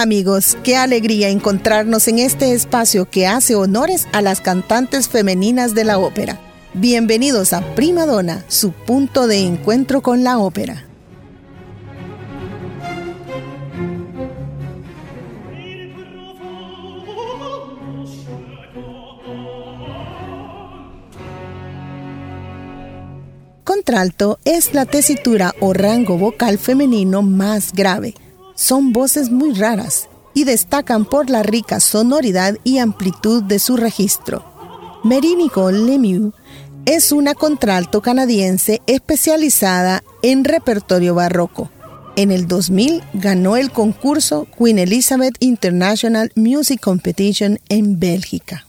Amigos, qué alegría encontrarnos en este espacio que hace honores a las cantantes femeninas de la ópera. Bienvenidos a Prima Donna, su punto de encuentro con la ópera. Contralto es la tesitura o rango vocal femenino más grave son voces muy raras y destacan por la rica sonoridad y amplitud de su registro. Mary Nicole Lemieux es una contralto canadiense especializada en repertorio barroco. En el 2000 ganó el concurso Queen Elizabeth International Music Competition en Bélgica.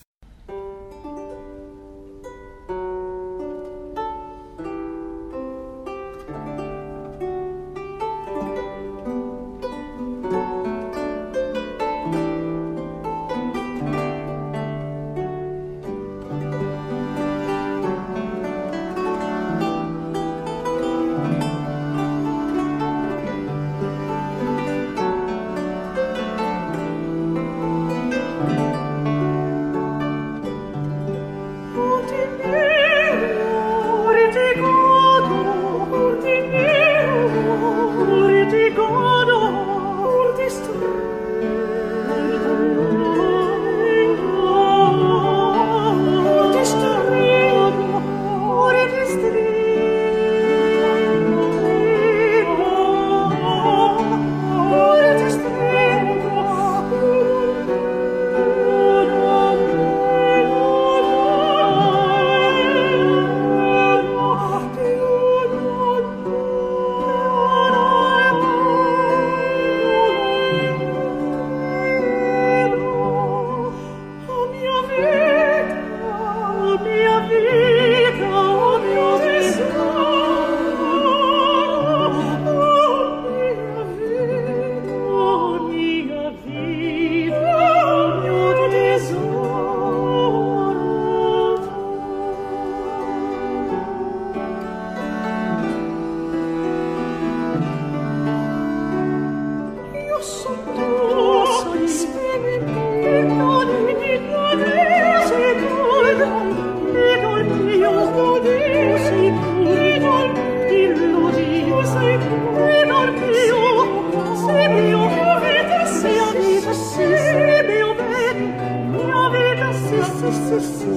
si si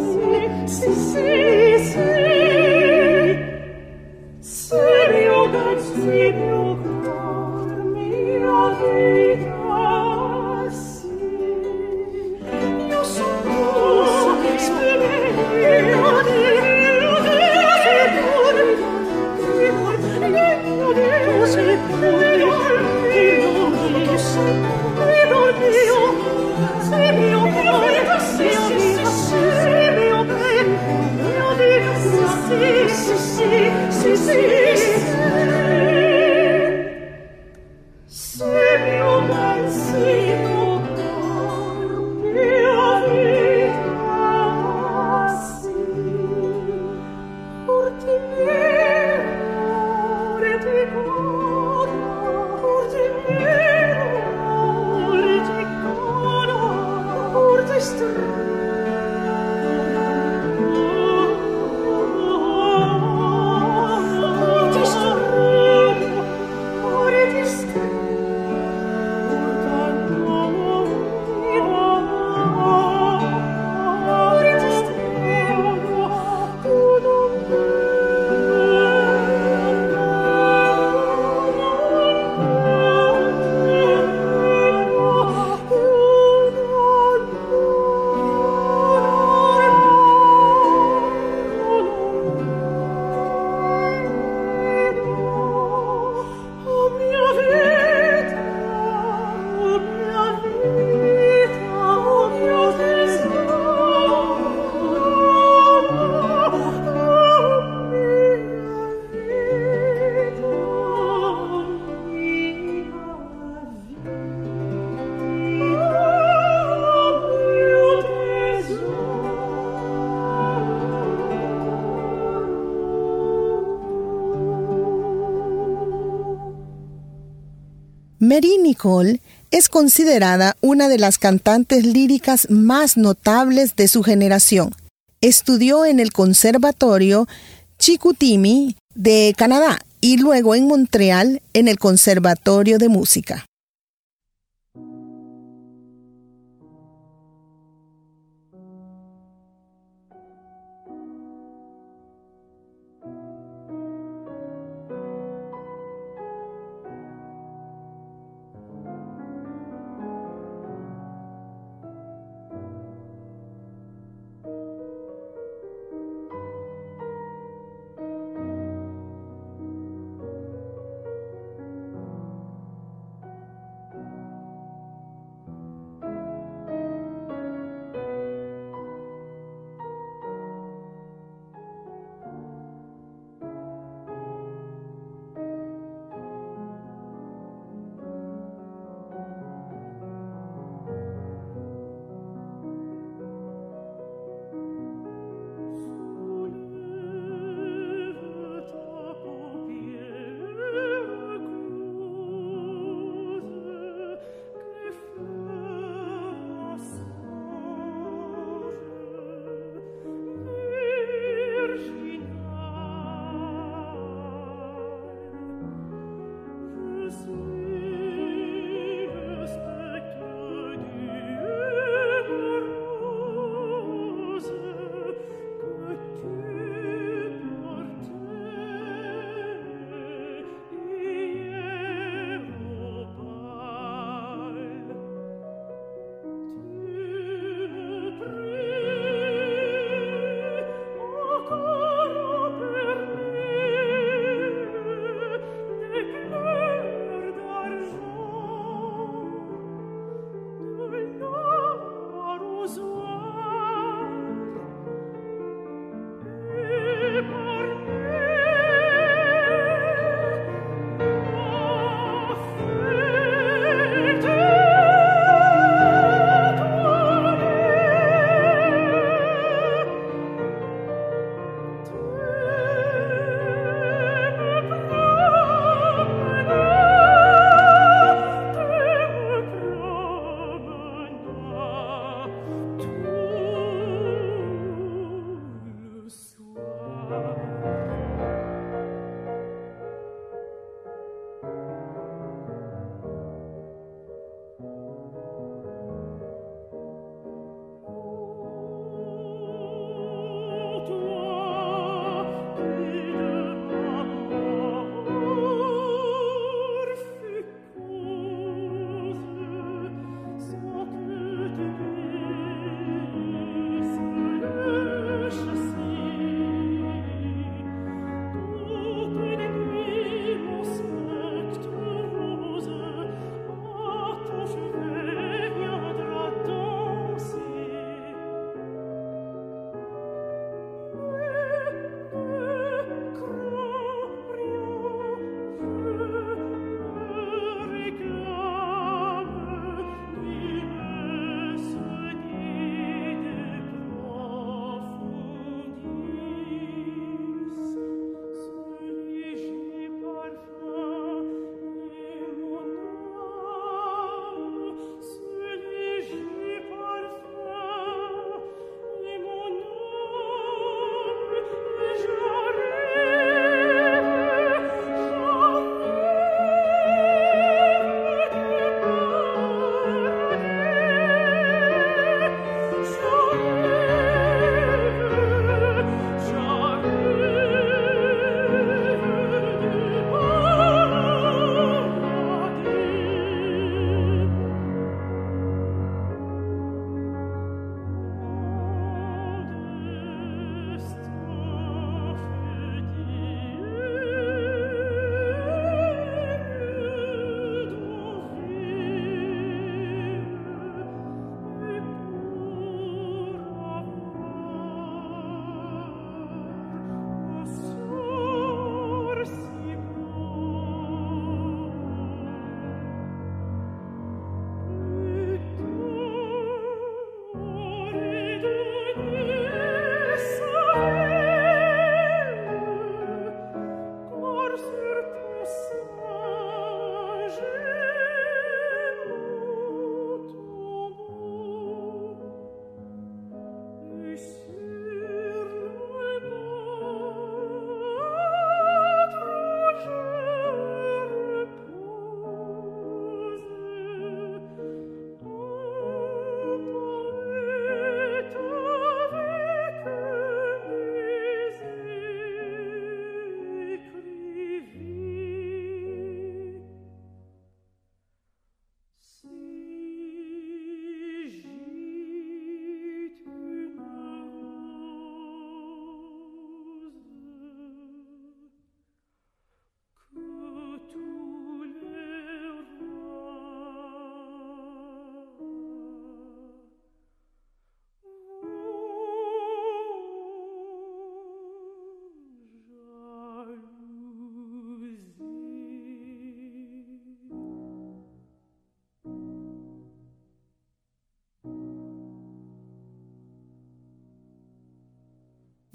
si si Mary Nicole es considerada una de las cantantes líricas más notables de su generación. Estudió en el Conservatorio Chicoutimi de Canadá y luego en Montreal en el Conservatorio de Música.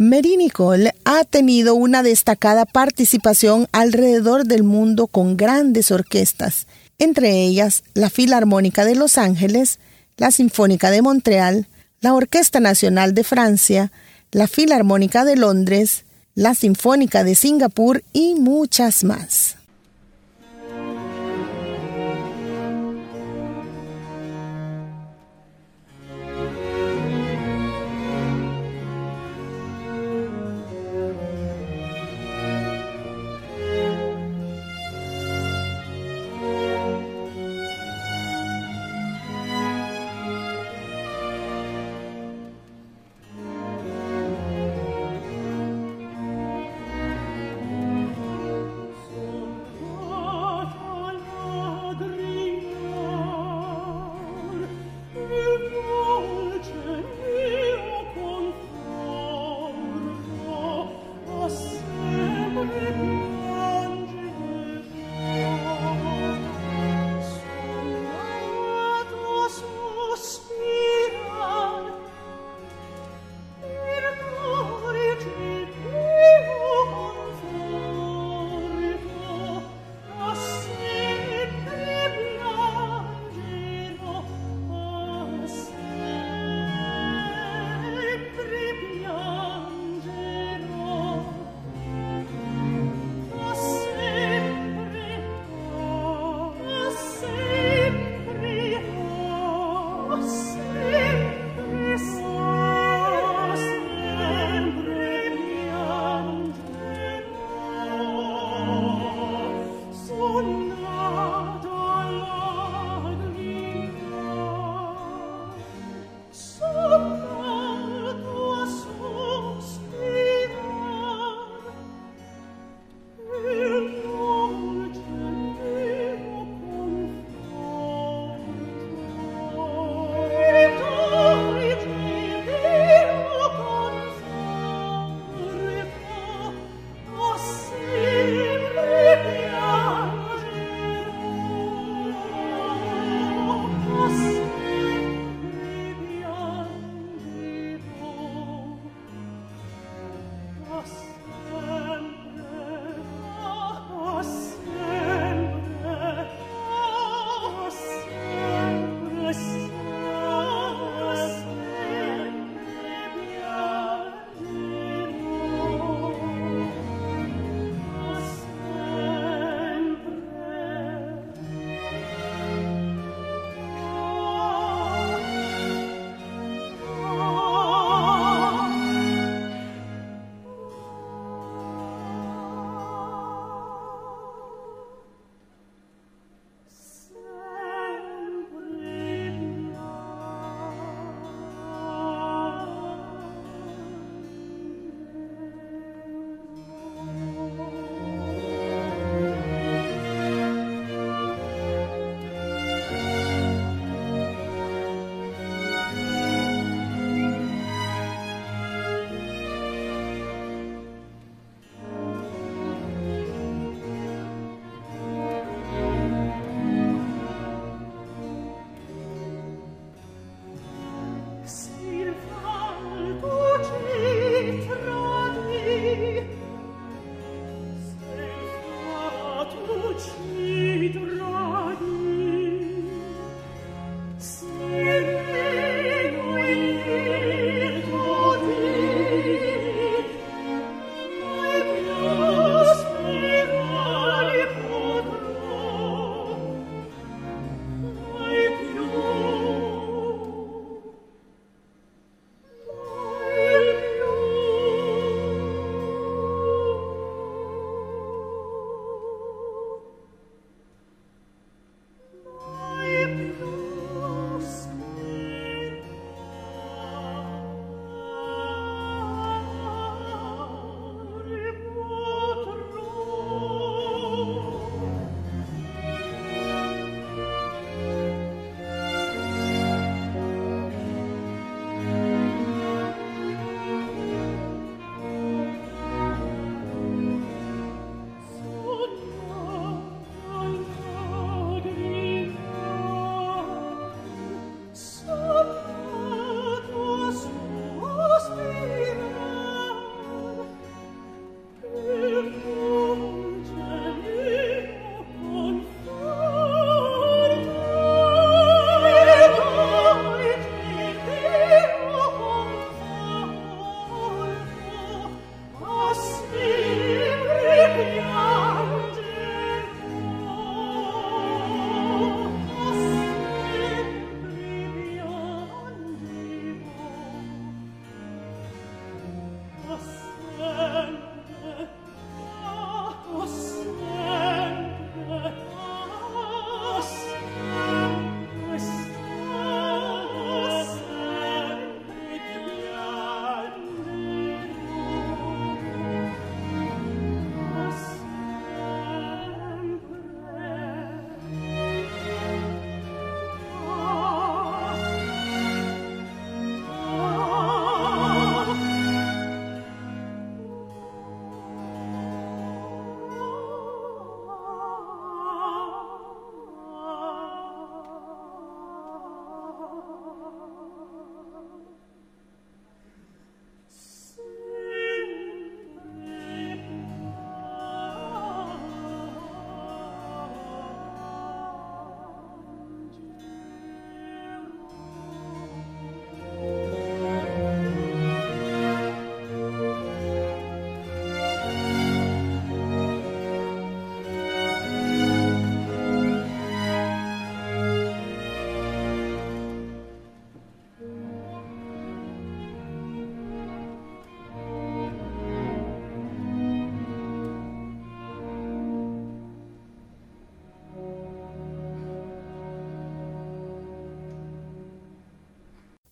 Mary Nicole ha tenido una destacada participación alrededor del mundo con grandes orquestas, entre ellas la Filarmónica de Los Ángeles, la Sinfónica de Montreal, la Orquesta Nacional de Francia, la Filarmónica de Londres, la Sinfónica de Singapur y muchas más.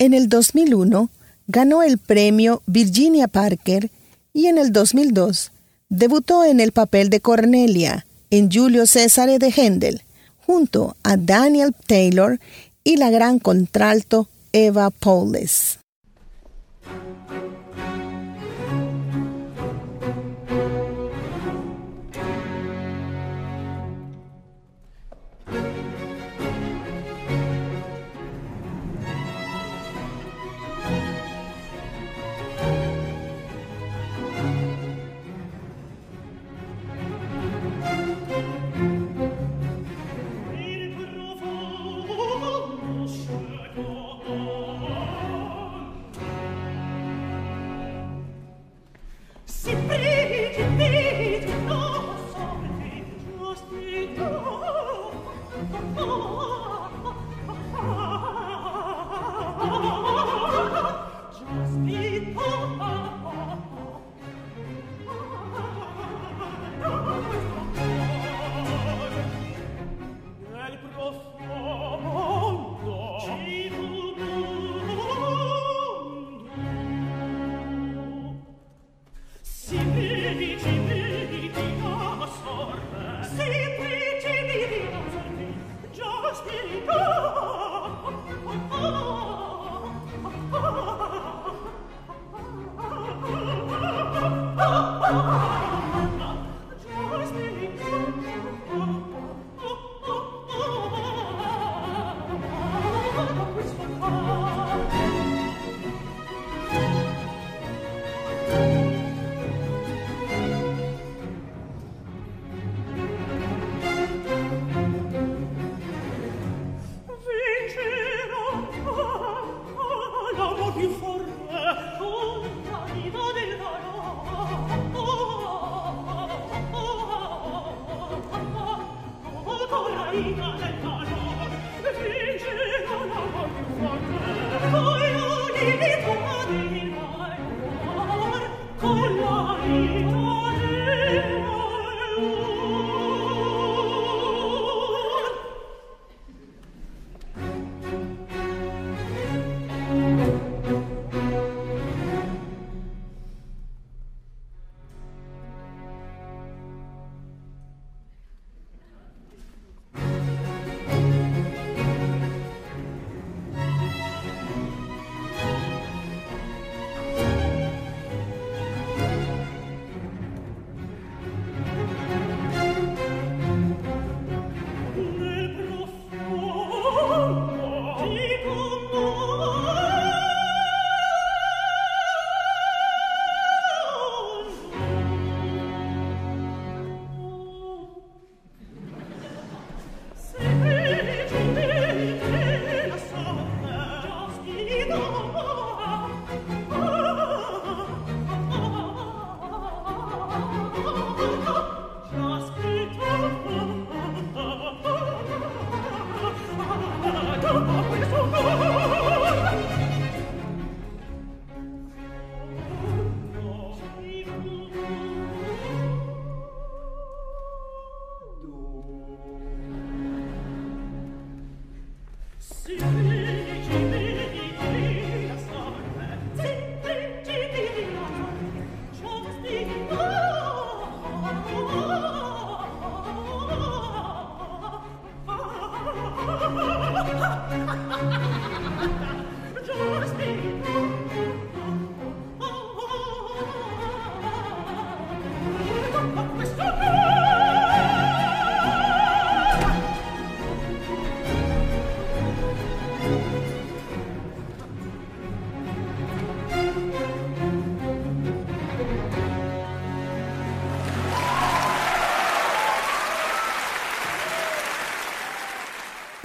En el 2001 ganó el premio Virginia Parker y en el 2002 debutó en el papel de Cornelia en Julio César de Händel, junto a Daniel Taylor y la gran contralto Eva Paules.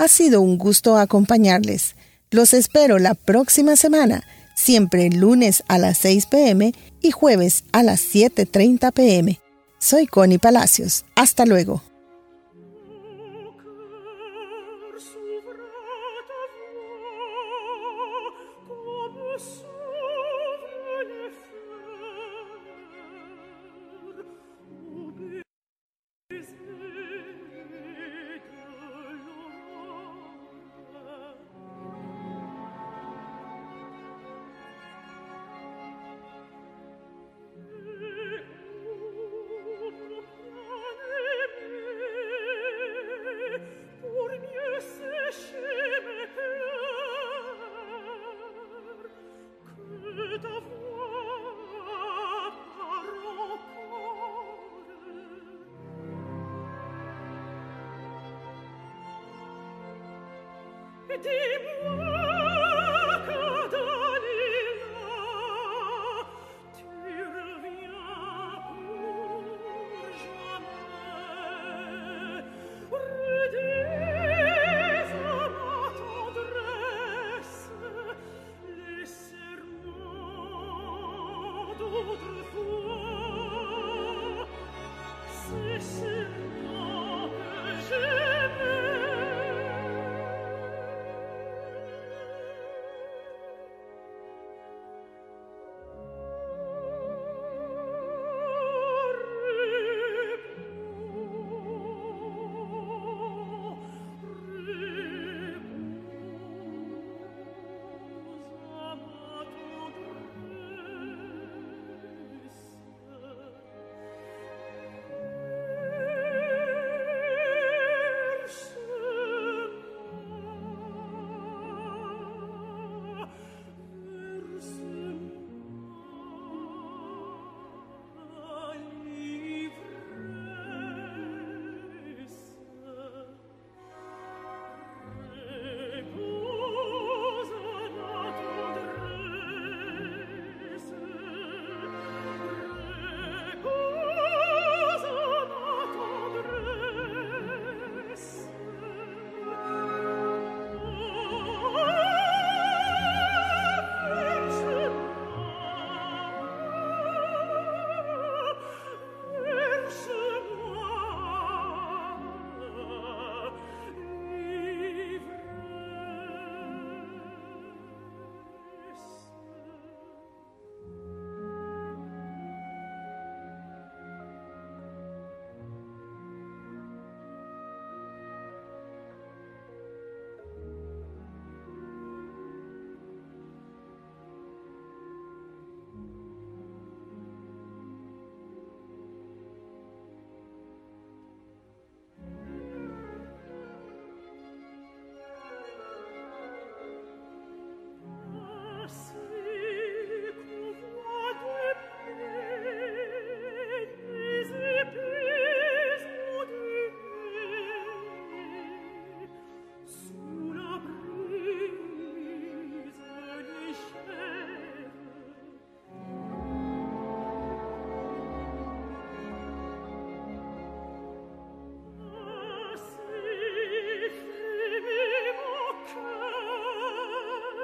Ha sido un gusto acompañarles. Los espero la próxima semana, siempre lunes a las 6 pm y jueves a las 7.30 pm. Soy Connie Palacios. Hasta luego. dem